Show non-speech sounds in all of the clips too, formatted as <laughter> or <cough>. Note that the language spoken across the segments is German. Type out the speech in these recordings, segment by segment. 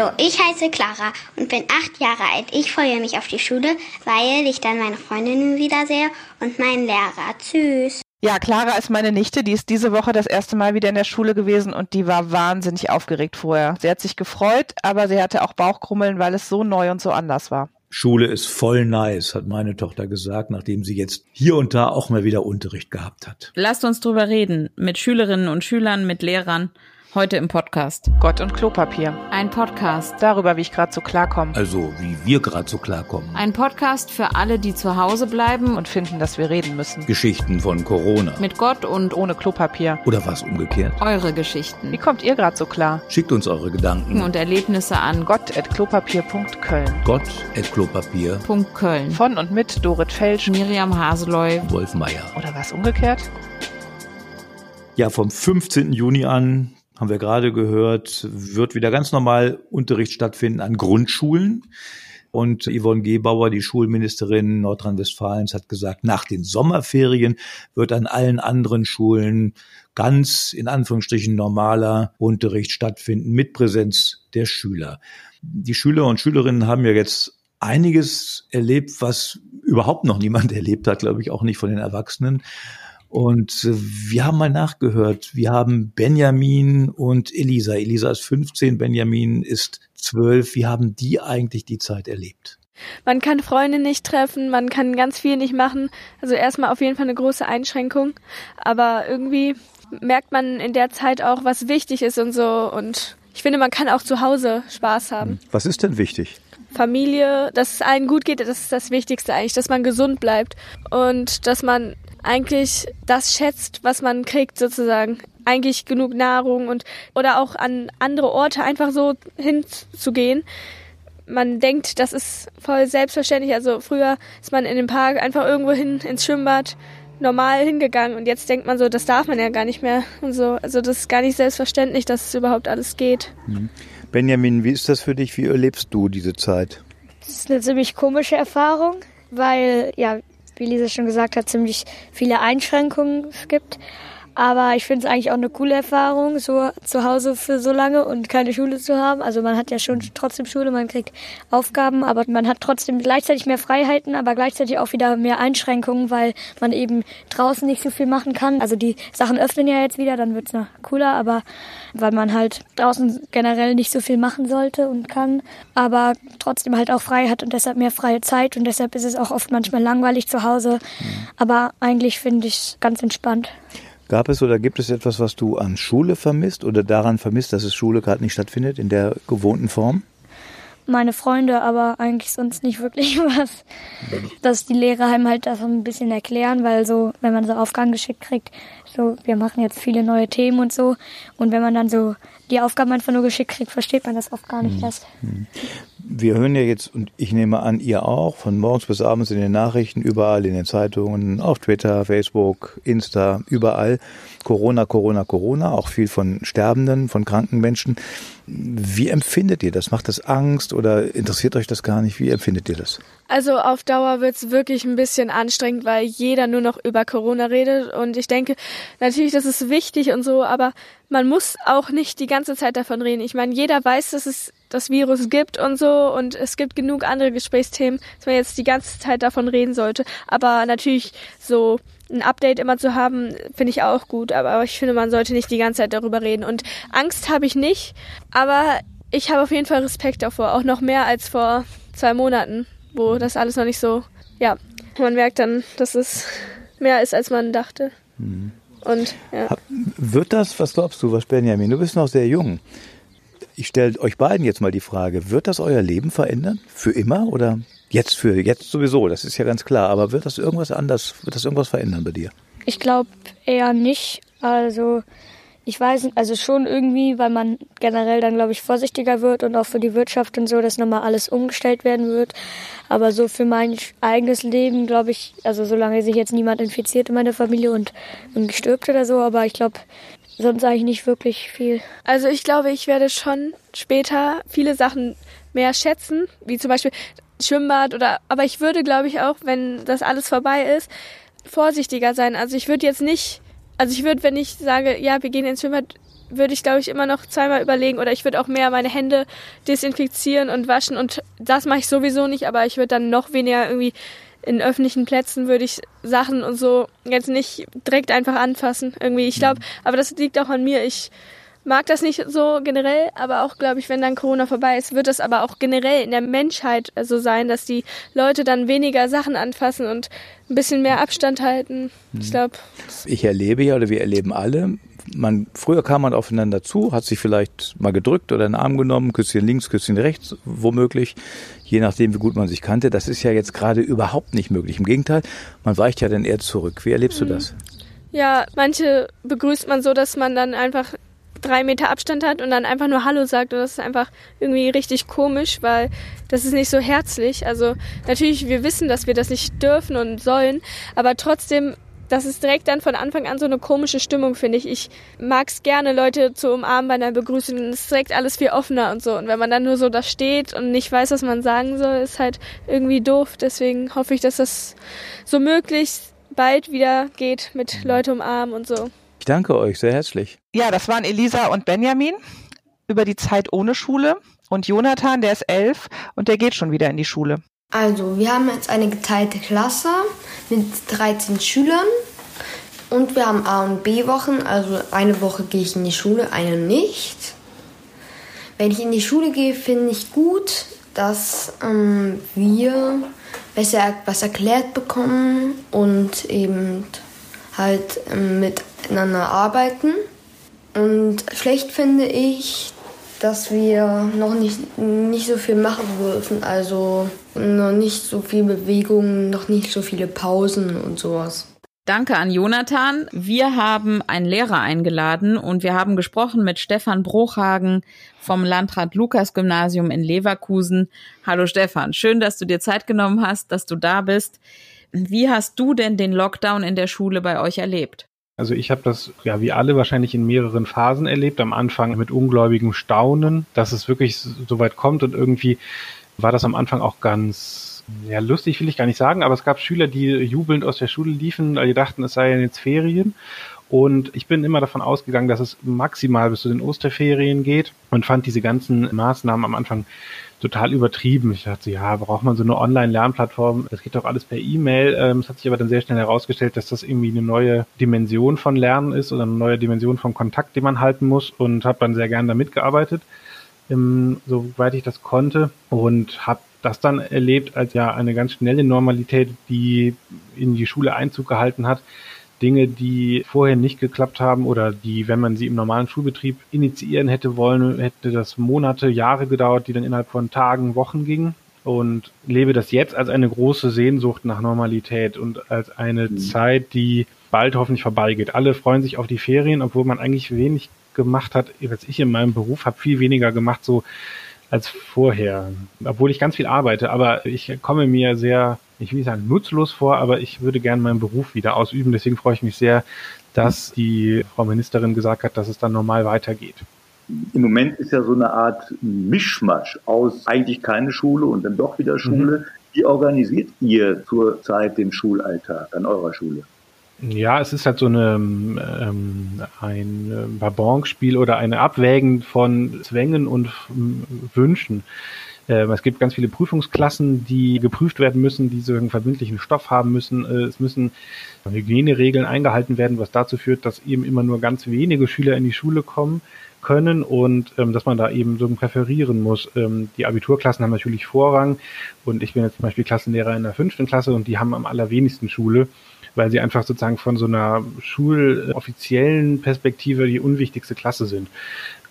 Hallo, ich heiße Clara und bin acht Jahre alt. Ich freue mich auf die Schule, weil ich dann meine Freundinnen wiedersehe und meinen Lehrer. Tschüss. Ja, Clara ist meine Nichte, die ist diese Woche das erste Mal wieder in der Schule gewesen und die war wahnsinnig aufgeregt vorher. Sie hat sich gefreut, aber sie hatte auch Bauchkrummeln, weil es so neu und so anders war. Schule ist voll nice, hat meine Tochter gesagt, nachdem sie jetzt hier und da auch mal wieder Unterricht gehabt hat. Lasst uns drüber reden, mit Schülerinnen und Schülern, mit Lehrern. Heute im Podcast. Gott und Klopapier. Ein Podcast. Darüber, wie ich gerade so klarkomme. Also, wie wir gerade so klarkommen. Ein Podcast für alle, die zu Hause bleiben und finden, dass wir reden müssen. Geschichten von Corona. Mit Gott und ohne Klopapier. Oder was umgekehrt. Eure Geschichten. Wie kommt ihr gerade so klar? Schickt uns eure Gedanken. Und Erlebnisse an gott.klopapier.köln. Gott.klopapier.köln. Von und mit Dorit Felsch, Miriam Haseloy, Wolf Meier. Oder was umgekehrt? Ja, vom 15. Juni an haben wir gerade gehört, wird wieder ganz normal Unterricht stattfinden an Grundschulen. Und Yvonne Gebauer, die Schulministerin Nordrhein-Westfalens, hat gesagt, nach den Sommerferien wird an allen anderen Schulen ganz in Anführungsstrichen normaler Unterricht stattfinden mit Präsenz der Schüler. Die Schüler und Schülerinnen haben ja jetzt einiges erlebt, was überhaupt noch niemand <laughs> erlebt hat, glaube ich, auch nicht von den Erwachsenen. Und äh, wir haben mal nachgehört. Wir haben Benjamin und Elisa. Elisa ist 15, Benjamin ist 12. Wie haben die eigentlich die Zeit erlebt? Man kann Freunde nicht treffen, man kann ganz viel nicht machen. Also erstmal auf jeden Fall eine große Einschränkung. Aber irgendwie merkt man in der Zeit auch, was wichtig ist und so. Und ich finde, man kann auch zu Hause Spaß haben. Hm. Was ist denn wichtig? Familie, dass es allen gut geht, das ist das Wichtigste eigentlich, dass man gesund bleibt und dass man eigentlich das schätzt, was man kriegt sozusagen. Eigentlich genug Nahrung und oder auch an andere Orte einfach so hinzugehen. Man denkt, das ist voll selbstverständlich. Also früher ist man in den Park einfach irgendwo hin ins Schwimmbad normal hingegangen und jetzt denkt man so, das darf man ja gar nicht mehr und so. Also das ist gar nicht selbstverständlich, dass es überhaupt alles geht. Mhm. Benjamin, wie ist das für dich? Wie erlebst du diese Zeit? Das ist eine ziemlich komische Erfahrung, weil ja, wie Lisa schon gesagt hat, ziemlich viele Einschränkungen gibt. Aber ich finde es eigentlich auch eine coole Erfahrung, so zu Hause für so lange und keine Schule zu haben. Also man hat ja schon trotzdem Schule, man kriegt Aufgaben, aber man hat trotzdem gleichzeitig mehr Freiheiten, aber gleichzeitig auch wieder mehr Einschränkungen, weil man eben draußen nicht so viel machen kann. Also die Sachen öffnen ja jetzt wieder, dann wird es noch cooler, aber weil man halt draußen generell nicht so viel machen sollte und kann, aber trotzdem halt auch frei hat und deshalb mehr freie Zeit und deshalb ist es auch oft manchmal langweilig zu Hause. Mhm. Aber eigentlich finde ich es ganz entspannt. Gab es oder gibt es etwas, was du an Schule vermisst oder daran vermisst, dass es Schule gerade nicht stattfindet in der gewohnten Form? Meine Freunde, aber eigentlich sonst nicht wirklich <laughs> was. Dass die Lehrer einem halt das ein bisschen erklären, weil so, wenn man so Aufgaben geschickt kriegt, so, wir machen jetzt viele neue Themen und so. Und wenn man dann so die Aufgaben einfach nur geschickt kriegt, versteht man das oft gar nicht erst. Mhm wir hören ja jetzt, und ich nehme an, ihr auch, von morgens bis abends in den Nachrichten, überall in den Zeitungen, auf Twitter, Facebook, Insta, überall. Corona, Corona, Corona, auch viel von Sterbenden, von kranken Menschen. Wie empfindet ihr das? Macht das Angst oder interessiert euch das gar nicht? Wie empfindet ihr das? Also auf Dauer wird es wirklich ein bisschen anstrengend, weil jeder nur noch über Corona redet. Und ich denke, natürlich, das ist wichtig und so, aber man muss auch nicht die ganze Zeit davon reden. Ich meine, jeder weiß, dass es das Virus gibt und so und es gibt genug andere Gesprächsthemen, dass man jetzt die ganze Zeit davon reden sollte. Aber natürlich so ein Update immer zu haben, finde ich auch gut. Aber ich finde, man sollte nicht die ganze Zeit darüber reden. Und Angst habe ich nicht, aber ich habe auf jeden Fall Respekt davor. Auch noch mehr als vor zwei Monaten, wo das alles noch nicht so, ja, man merkt dann, dass es mehr ist, als man dachte. Mhm. Und, ja. Wird das, was glaubst du, was Benjamin? Du bist noch sehr jung. Ich stelle euch beiden jetzt mal die Frage, wird das euer Leben verändern? Für immer oder Jetzt für jetzt sowieso, das ist ja ganz klar. Aber wird das irgendwas anders, wird das irgendwas verändern bei dir? Ich glaube eher nicht. Also ich weiß, also schon irgendwie, weil man generell dann, glaube ich, vorsichtiger wird und auch für die Wirtschaft und so, dass nochmal alles umgestellt werden wird. Aber so für mein eigenes Leben, glaube ich, also solange sich jetzt niemand infiziert in meiner Familie und, und stirbt oder so, aber ich glaube, sonst eigentlich nicht wirklich viel. Also ich glaube, ich werde schon später viele Sachen mehr schätzen, wie zum Beispiel Schwimmbad oder, aber ich würde, glaube ich, auch, wenn das alles vorbei ist, vorsichtiger sein. Also ich würde jetzt nicht, also ich würde, wenn ich sage, ja, wir gehen ins Schwimmbad, würde ich, glaube ich, immer noch zweimal überlegen oder ich würde auch mehr meine Hände desinfizieren und waschen und das mache ich sowieso nicht, aber ich würde dann noch weniger irgendwie in öffentlichen Plätzen würde ich Sachen und so jetzt nicht direkt einfach anfassen irgendwie. Ich glaube, aber das liegt auch an mir. Ich mag das nicht so generell, aber auch, glaube ich, wenn dann Corona vorbei ist, wird das aber auch generell in der Menschheit so sein, dass die Leute dann weniger Sachen anfassen und ein bisschen mehr Abstand halten. Ich mhm. glaube. Ich erlebe ja, oder wir erleben alle, man, früher kam man aufeinander zu, hat sich vielleicht mal gedrückt oder einen Arm genommen, Küsschen links, Küsschen rechts, womöglich, je nachdem, wie gut man sich kannte. Das ist ja jetzt gerade überhaupt nicht möglich. Im Gegenteil, man weicht ja dann eher zurück. Wie erlebst mhm. du das? Ja, manche begrüßt man so, dass man dann einfach drei Meter Abstand hat und dann einfach nur Hallo sagt. Und das ist einfach irgendwie richtig komisch, weil das ist nicht so herzlich. Also natürlich, wir wissen, dass wir das nicht dürfen und sollen, aber trotzdem, das ist direkt dann von Anfang an so eine komische Stimmung, finde ich. Ich mag es gerne, Leute zu umarmen bei einer Begrüßung. Es ist direkt alles viel offener und so. Und wenn man dann nur so da steht und nicht weiß, was man sagen soll, ist halt irgendwie doof. Deswegen hoffe ich, dass das so möglichst bald wieder geht mit Leute umarmen und so. Ich danke euch sehr herzlich. Ja, das waren Elisa und Benjamin über die Zeit ohne Schule und Jonathan, der ist elf und der geht schon wieder in die Schule. Also, wir haben jetzt eine geteilte Klasse mit 13 Schülern und wir haben A- und B-Wochen. Also, eine Woche gehe ich in die Schule, eine nicht. Wenn ich in die Schule gehe, finde ich gut, dass ähm, wir besser was erklärt bekommen und eben halt ähm, miteinander arbeiten. Und schlecht finde ich, dass wir noch nicht, nicht so viel machen dürfen. Also noch nicht so viel Bewegung, noch nicht so viele Pausen und sowas. Danke an Jonathan. Wir haben einen Lehrer eingeladen und wir haben gesprochen mit Stefan Bruchhagen vom Landrat Lukas Gymnasium in Leverkusen. Hallo Stefan, schön, dass du dir Zeit genommen hast, dass du da bist. Wie hast du denn den Lockdown in der Schule bei euch erlebt? Also ich habe das ja wie alle wahrscheinlich in mehreren Phasen erlebt. Am Anfang mit ungläubigem Staunen, dass es wirklich so weit kommt und irgendwie war das am Anfang auch ganz ja, lustig, will ich gar nicht sagen, aber es gab Schüler, die jubelnd aus der Schule liefen, weil die dachten, es seien jetzt Ferien. Und ich bin immer davon ausgegangen, dass es maximal bis zu den Osterferien geht und fand diese ganzen Maßnahmen am Anfang total übertrieben. Ich dachte, ja, braucht man so eine Online-Lernplattform? Das geht doch alles per E-Mail. Ähm, es hat sich aber dann sehr schnell herausgestellt, dass das irgendwie eine neue Dimension von Lernen ist oder eine neue Dimension von Kontakt, den man halten muss und habe dann sehr gern da mitgearbeitet, soweit ich das konnte und habe das dann erlebt als ja eine ganz schnelle Normalität, die in die Schule Einzug gehalten hat, Dinge, die vorher nicht geklappt haben oder die, wenn man sie im normalen Schulbetrieb initiieren hätte wollen, hätte das Monate, Jahre gedauert, die dann innerhalb von Tagen, Wochen gingen. Und lebe das jetzt als eine große Sehnsucht nach Normalität und als eine mhm. Zeit, die bald hoffentlich vorbeigeht. Alle freuen sich auf die Ferien, obwohl man eigentlich wenig gemacht hat, was ich in meinem Beruf habe, viel weniger gemacht, so als vorher. Obwohl ich ganz viel arbeite, aber ich komme mir sehr ich will nicht sagen nutzlos vor, aber ich würde gerne meinen Beruf wieder ausüben. Deswegen freue ich mich sehr, dass die Frau Ministerin gesagt hat, dass es dann normal weitergeht. Im Moment ist ja so eine Art Mischmasch aus eigentlich keine Schule und dann doch wieder Schule. Mhm. Wie organisiert ihr zurzeit den Schulalltag an eurer Schule? Ja, es ist halt so eine, ähm, ein Babonspiel oder eine Abwägen von Zwängen und Wünschen. Ähm, es gibt ganz viele Prüfungsklassen, die geprüft werden müssen, die so einen verbindlichen Stoff haben müssen. Äh, es müssen Hygieneregeln eingehalten werden, was dazu führt, dass eben immer nur ganz wenige Schüler in die Schule kommen können und ähm, dass man da eben so präferieren muss. Ähm, die Abiturklassen haben natürlich Vorrang und ich bin jetzt zum Beispiel Klassenlehrer in der fünften Klasse und die haben am allerwenigsten Schule, weil sie einfach sozusagen von so einer schuloffiziellen Perspektive die unwichtigste Klasse sind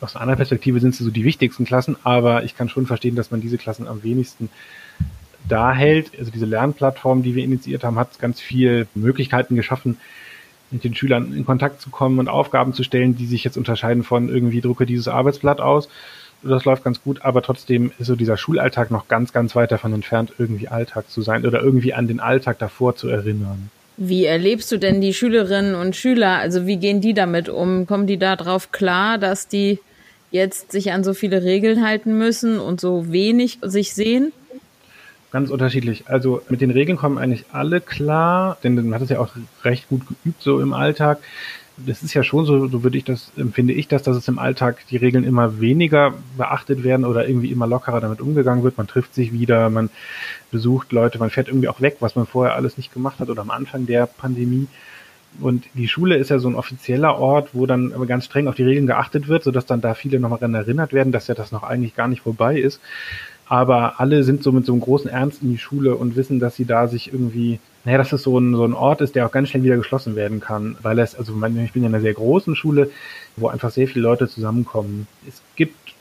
aus einer anderen Perspektive sind sie so die wichtigsten Klassen, aber ich kann schon verstehen, dass man diese Klassen am wenigsten da hält. Also diese Lernplattform, die wir initiiert haben, hat ganz viel Möglichkeiten geschaffen, mit den Schülern in Kontakt zu kommen und Aufgaben zu stellen, die sich jetzt unterscheiden von irgendwie drucke dieses Arbeitsblatt aus. Das läuft ganz gut, aber trotzdem ist so dieser Schulalltag noch ganz, ganz weit davon entfernt, irgendwie Alltag zu sein oder irgendwie an den Alltag davor zu erinnern. Wie erlebst du denn die Schülerinnen und Schüler? Also wie gehen die damit um? Kommen die da drauf klar, dass die jetzt sich an so viele Regeln halten müssen und so wenig sich sehen? Ganz unterschiedlich. Also mit den Regeln kommen eigentlich alle klar, denn man hat es ja auch recht gut geübt so im Alltag. Das ist ja schon so, so würde ich das, empfinde ich das, dass es im Alltag die Regeln immer weniger beachtet werden oder irgendwie immer lockerer damit umgegangen wird. Man trifft sich wieder, man besucht Leute, man fährt irgendwie auch weg, was man vorher alles nicht gemacht hat oder am Anfang der Pandemie. Und die Schule ist ja so ein offizieller Ort, wo dann ganz streng auf die Regeln geachtet wird, sodass dann da viele nochmal daran erinnert werden, dass ja das noch eigentlich gar nicht vorbei ist. Aber alle sind so mit so einem großen Ernst in die Schule und wissen, dass sie da sich irgendwie, naja, dass es so ein, so ein Ort ist, der auch ganz schnell wieder geschlossen werden kann. Weil es, also ich bin ja in einer sehr großen Schule, wo einfach sehr viele Leute zusammenkommen. Es gibt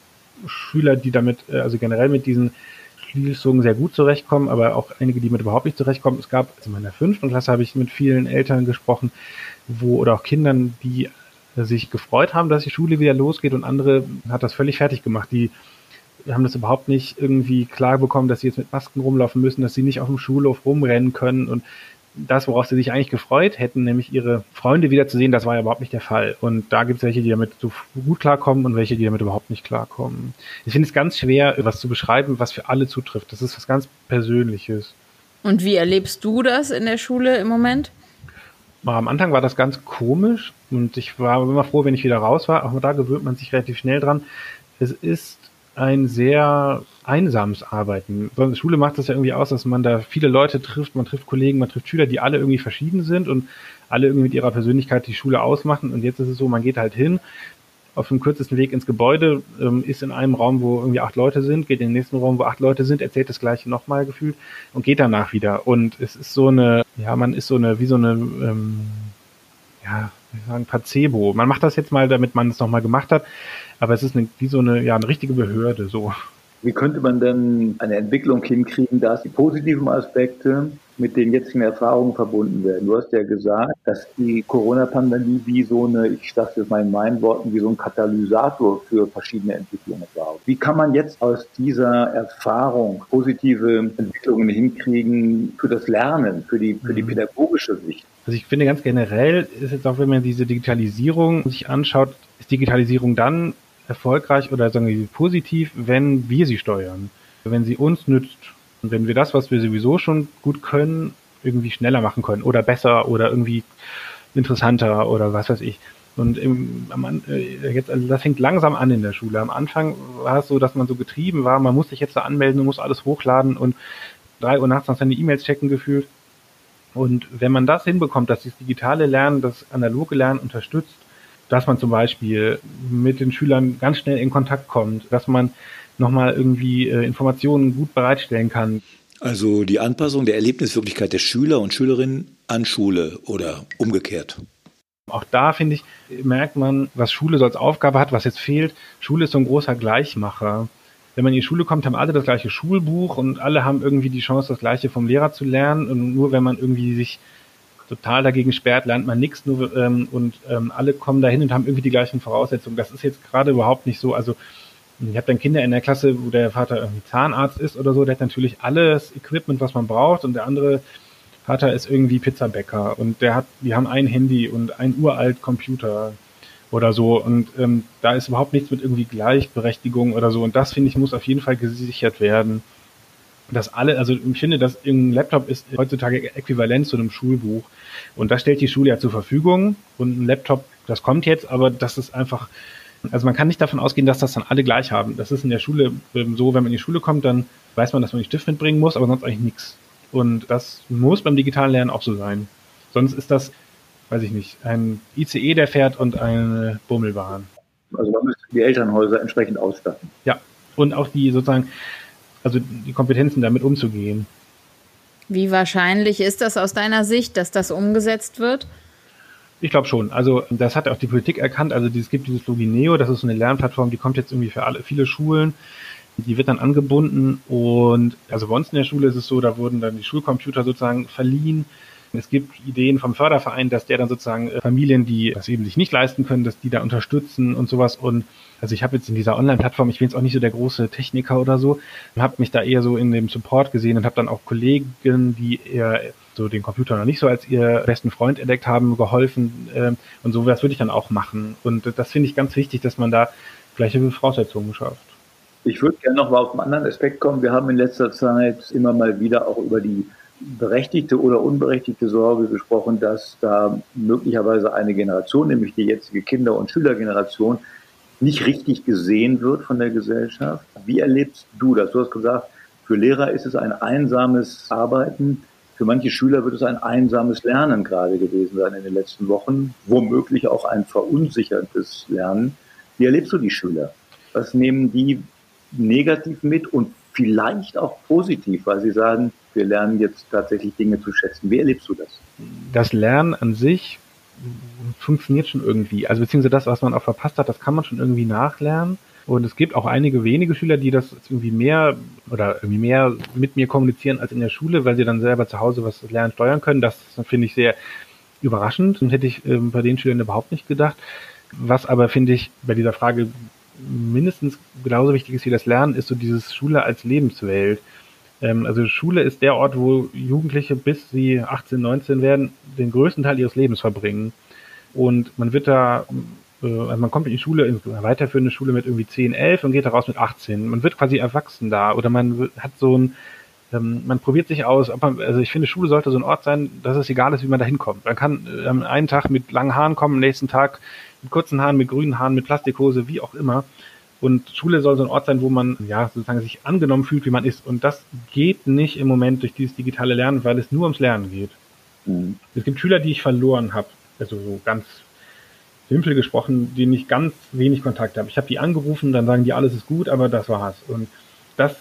Schüler, die damit, äh, also generell mit diesen Schließungen sehr gut zurechtkommen, aber auch einige, die mit überhaupt nicht zurechtkommen. Es gab, also in meiner fünften Klasse habe ich mit vielen Eltern gesprochen, wo, oder auch Kindern, die sich gefreut haben, dass die Schule wieder losgeht und andere hat das völlig fertig gemacht. Die haben das überhaupt nicht irgendwie klar bekommen, dass sie jetzt mit Masken rumlaufen müssen, dass sie nicht auf dem Schulhof rumrennen können und das, worauf sie sich eigentlich gefreut hätten, nämlich ihre Freunde wiederzusehen, das war ja überhaupt nicht der Fall. Und da gibt es welche, die damit so gut klarkommen und welche, die damit überhaupt nicht klarkommen. Ich finde es ganz schwer, was zu beschreiben, was für alle zutrifft. Das ist was ganz Persönliches. Und wie erlebst du das in der Schule im Moment? Am Anfang war das ganz komisch und ich war immer froh, wenn ich wieder raus war. Auch da gewöhnt man sich relativ schnell dran. Es ist ein sehr einsames Arbeiten. So Schule macht das ja irgendwie aus, dass man da viele Leute trifft, man trifft Kollegen, man trifft Schüler, die alle irgendwie verschieden sind und alle irgendwie mit ihrer Persönlichkeit die Schule ausmachen. Und jetzt ist es so, man geht halt hin, auf dem kürzesten Weg ins Gebäude, ähm, ist in einem Raum, wo irgendwie acht Leute sind, geht in den nächsten Raum, wo acht Leute sind, erzählt das gleiche nochmal gefühlt und geht danach wieder. Und es ist so eine, ja, man ist so eine, wie so eine, ähm, ja, wie sagen, Placebo. Man macht das jetzt mal, damit man es nochmal gemacht hat, aber es ist eine, wie so eine, ja, eine richtige Behörde, so. Wie könnte man denn eine Entwicklung hinkriegen, dass die positiven Aspekte mit den jetzigen Erfahrungen verbunden werden? Du hast ja gesagt, dass die Corona-Pandemie wie so eine, ich sage jetzt mal in meinen Worten, wie so ein Katalysator für verschiedene Entwicklungen war. Wie kann man jetzt aus dieser Erfahrung positive Entwicklungen hinkriegen für das Lernen, für die, für die mhm. pädagogische Sicht? Also ich finde ganz generell ist jetzt auch, wenn man diese Digitalisierung sich anschaut, ist Digitalisierung dann erfolgreich oder sagen wir positiv, wenn wir sie steuern, wenn sie uns nützt und wenn wir das, was wir sowieso schon gut können, irgendwie schneller machen können oder besser oder irgendwie interessanter oder was weiß ich. Und im, am, äh, jetzt, also das fängt langsam an in der Schule. Am Anfang war es so, dass man so getrieben war, man muss sich jetzt da anmelden, man muss alles hochladen und drei Uhr nachts noch seine E-Mails checken gefühlt. Und wenn man das hinbekommt, dass das digitale Lernen das analoge Lernen unterstützt, dass man zum Beispiel mit den Schülern ganz schnell in Kontakt kommt, dass man nochmal irgendwie äh, Informationen gut bereitstellen kann. Also die Anpassung der Erlebniswirklichkeit der Schüler und Schülerinnen an Schule oder umgekehrt. Auch da, finde ich, merkt man, was Schule so als Aufgabe hat, was jetzt fehlt. Schule ist so ein großer Gleichmacher. Wenn man in die Schule kommt, haben alle das gleiche Schulbuch und alle haben irgendwie die Chance, das gleiche vom Lehrer zu lernen. Und nur wenn man irgendwie sich total dagegen sperrt, lernt man nichts nur ähm, und ähm, alle kommen dahin und haben irgendwie die gleichen Voraussetzungen. Das ist jetzt gerade überhaupt nicht so. Also ich habe dann Kinder in der Klasse, wo der Vater irgendwie Zahnarzt ist oder so, der hat natürlich alles Equipment, was man braucht und der andere Vater ist irgendwie Pizzabäcker und der hat, die haben ein Handy und ein uralt Computer oder so und ähm, da ist überhaupt nichts mit irgendwie Gleichberechtigung oder so und das finde ich muss auf jeden Fall gesichert werden dass alle, also ich finde, dass ein Laptop ist heutzutage äquivalent zu einem Schulbuch. Und das stellt die Schule ja zur Verfügung. Und ein Laptop, das kommt jetzt, aber das ist einfach, also man kann nicht davon ausgehen, dass das dann alle gleich haben. Das ist in der Schule ähm, so, wenn man in die Schule kommt, dann weiß man, dass man den Stift mitbringen muss, aber sonst eigentlich nichts. Und das muss beim digitalen Lernen auch so sein. Sonst ist das, weiß ich nicht, ein ICE, der fährt und eine Bummelbahn. Also man müsste die Elternhäuser entsprechend ausstatten. Ja, und auch die sozusagen also die Kompetenzen damit umzugehen. Wie wahrscheinlich ist das aus deiner Sicht, dass das umgesetzt wird? Ich glaube schon. Also das hat auch die Politik erkannt. Also es gibt dieses Logineo, das ist so eine Lernplattform, die kommt jetzt irgendwie für alle, viele Schulen. Die wird dann angebunden und also bei uns in der Schule ist es so, da wurden dann die Schulcomputer sozusagen verliehen. Es gibt Ideen vom Förderverein, dass der dann sozusagen äh, Familien, die das eben sich nicht leisten können, dass die da unterstützen und sowas. Und also ich habe jetzt in dieser Online-Plattform, ich bin jetzt auch nicht so der große Techniker oder so, habe mich da eher so in dem Support gesehen und habe dann auch Kollegen, die eher so den Computer noch nicht so als ihr besten Freund entdeckt haben, geholfen äh, und sowas würde ich dann auch machen. Und das finde ich ganz wichtig, dass man da gleiche Voraussetzungen schafft. Ich würde gerne noch mal auf einen anderen Aspekt kommen. Wir haben in letzter Zeit immer mal wieder auch über die berechtigte oder unberechtigte Sorge gesprochen, dass da möglicherweise eine Generation, nämlich die jetzige Kinder- und Schülergeneration, nicht richtig gesehen wird von der Gesellschaft. Wie erlebst du das? Du hast gesagt, für Lehrer ist es ein einsames Arbeiten. Für manche Schüler wird es ein einsames Lernen gerade gewesen sein in den letzten Wochen, womöglich auch ein verunsichertes Lernen. Wie erlebst du die Schüler? Was nehmen die negativ mit und vielleicht auch positiv, weil sie sagen, wir lernen jetzt tatsächlich Dinge zu schätzen. Wie erlebst du das? Das Lernen an sich funktioniert schon irgendwie. Also beziehungsweise das, was man auch verpasst hat, das kann man schon irgendwie nachlernen. Und es gibt auch einige wenige Schüler, die das irgendwie mehr oder irgendwie mehr mit mir kommunizieren als in der Schule, weil sie dann selber zu Hause was lernen, steuern können. Das finde ich sehr überraschend und hätte ich äh, bei den Schülern überhaupt nicht gedacht. Was aber finde ich bei dieser Frage mindestens genauso wichtig ist wie das Lernen, ist so dieses Schule als Lebenswelt. Ähm, also Schule ist der Ort, wo Jugendliche bis sie 18, 19 werden, den größten Teil ihres Lebens verbringen. Und man wird da äh, also man kommt in die Schule, in eine weiterführende Schule mit irgendwie 10, 11 und geht da raus mit 18. Man wird quasi erwachsen da oder man hat so ein, ähm, man probiert sich aus. Man, also ich finde, Schule sollte so ein Ort sein, dass es egal ist, wie man da hinkommt. Man kann ähm, einen Tag mit langen Haaren kommen, am nächsten Tag mit kurzen Haaren, mit grünen Haaren, mit Plastikhose, wie auch immer. Und Schule soll so ein Ort sein, wo man ja sozusagen sich angenommen fühlt, wie man ist. Und das geht nicht im Moment durch dieses digitale Lernen, weil es nur ums Lernen geht. Mhm. Es gibt Schüler, die ich verloren habe, also so ganz simpel gesprochen, denen ich ganz wenig Kontakt habe. Ich habe die angerufen, dann sagen die, alles ist gut, aber das war's. Und das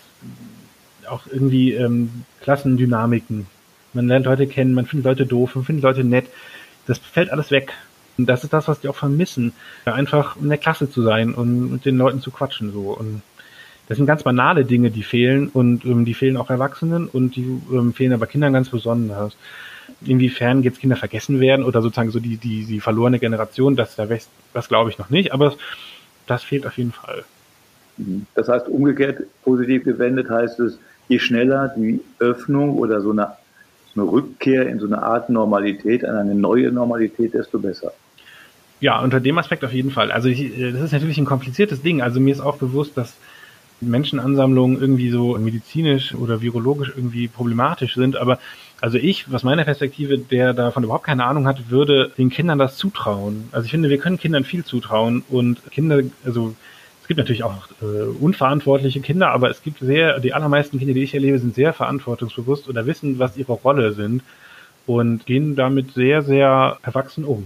auch irgendwie ähm, Klassendynamiken. Man lernt Leute kennen, man findet Leute doof, man findet Leute nett. Das fällt alles weg. Und das ist das, was die auch vermissen. Ja, einfach in der Klasse zu sein und mit den Leuten zu quatschen so. Und das sind ganz banale Dinge, die fehlen und ähm, die fehlen auch Erwachsenen und die ähm, fehlen aber Kindern ganz besonders inwiefern jetzt Kinder vergessen werden oder sozusagen so die, die, die verlorene Generation, das, das, das glaube ich noch nicht, aber das fehlt auf jeden Fall. Mhm. Das heißt, umgekehrt positiv gewendet heißt es, je schneller die Öffnung oder so eine, so eine Rückkehr in so eine Art Normalität, an eine neue Normalität, desto besser. Ja, unter dem Aspekt auf jeden Fall. Also ich, das ist natürlich ein kompliziertes Ding. Also mir ist auch bewusst, dass Menschenansammlungen irgendwie so medizinisch oder virologisch irgendwie problematisch sind, aber also ich, was meiner Perspektive, der davon überhaupt keine Ahnung hat, würde den Kindern das zutrauen. Also ich finde, wir können Kindern viel zutrauen und Kinder, also es gibt natürlich auch äh, unverantwortliche Kinder, aber es gibt sehr, die allermeisten Kinder, die ich erlebe, sind sehr verantwortungsbewusst oder wissen, was ihre Rolle sind und gehen damit sehr, sehr erwachsen um.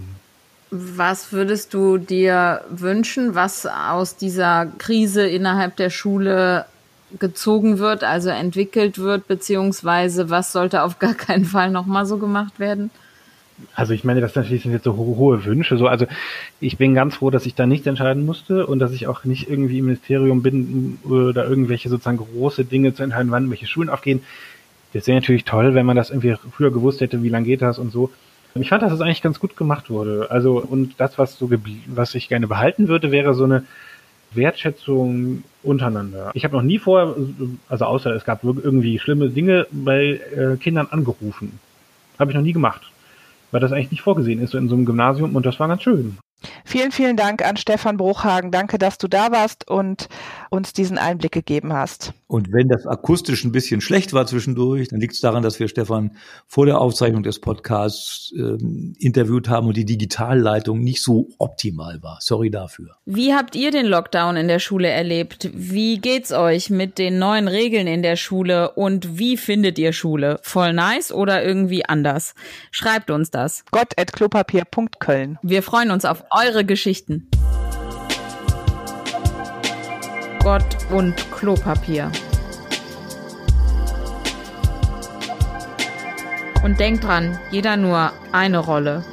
Was würdest du dir wünschen, was aus dieser Krise innerhalb der Schule gezogen wird, also entwickelt wird, beziehungsweise was sollte auf gar keinen Fall nochmal so gemacht werden? Also ich meine, das natürlich sind jetzt so ho hohe Wünsche. So, also ich bin ganz froh, dass ich da nicht entscheiden musste und dass ich auch nicht irgendwie im Ministerium bin oder irgendwelche sozusagen große Dinge zu entscheiden, wann welche Schulen aufgehen. Das wäre natürlich toll, wenn man das irgendwie früher gewusst hätte, wie lange geht das und so. Ich fand, dass es eigentlich ganz gut gemacht wurde. Also und das, was so was ich gerne behalten würde, wäre so eine Wertschätzung untereinander. Ich habe noch nie vorher, also außer es gab irgendwie schlimme Dinge bei äh, Kindern angerufen. Habe ich noch nie gemacht. Weil das eigentlich nicht vorgesehen ist so in so einem Gymnasium und das war ganz schön. Vielen, vielen Dank an Stefan Bruchhagen. Danke, dass du da warst und uns diesen Einblick gegeben hast. Und wenn das akustisch ein bisschen schlecht war zwischendurch, dann liegt es daran, dass wir Stefan vor der Aufzeichnung des Podcasts äh, interviewt haben und die Digitalleitung nicht so optimal war. Sorry dafür. Wie habt ihr den Lockdown in der Schule erlebt? Wie geht's euch mit den neuen Regeln in der Schule und wie findet ihr Schule? Voll nice oder irgendwie anders? Schreibt uns das. Gott@klopapier.köln. Wir freuen uns auf eure Geschichten. Gott und Klopapier. Und denkt dran, jeder nur eine Rolle.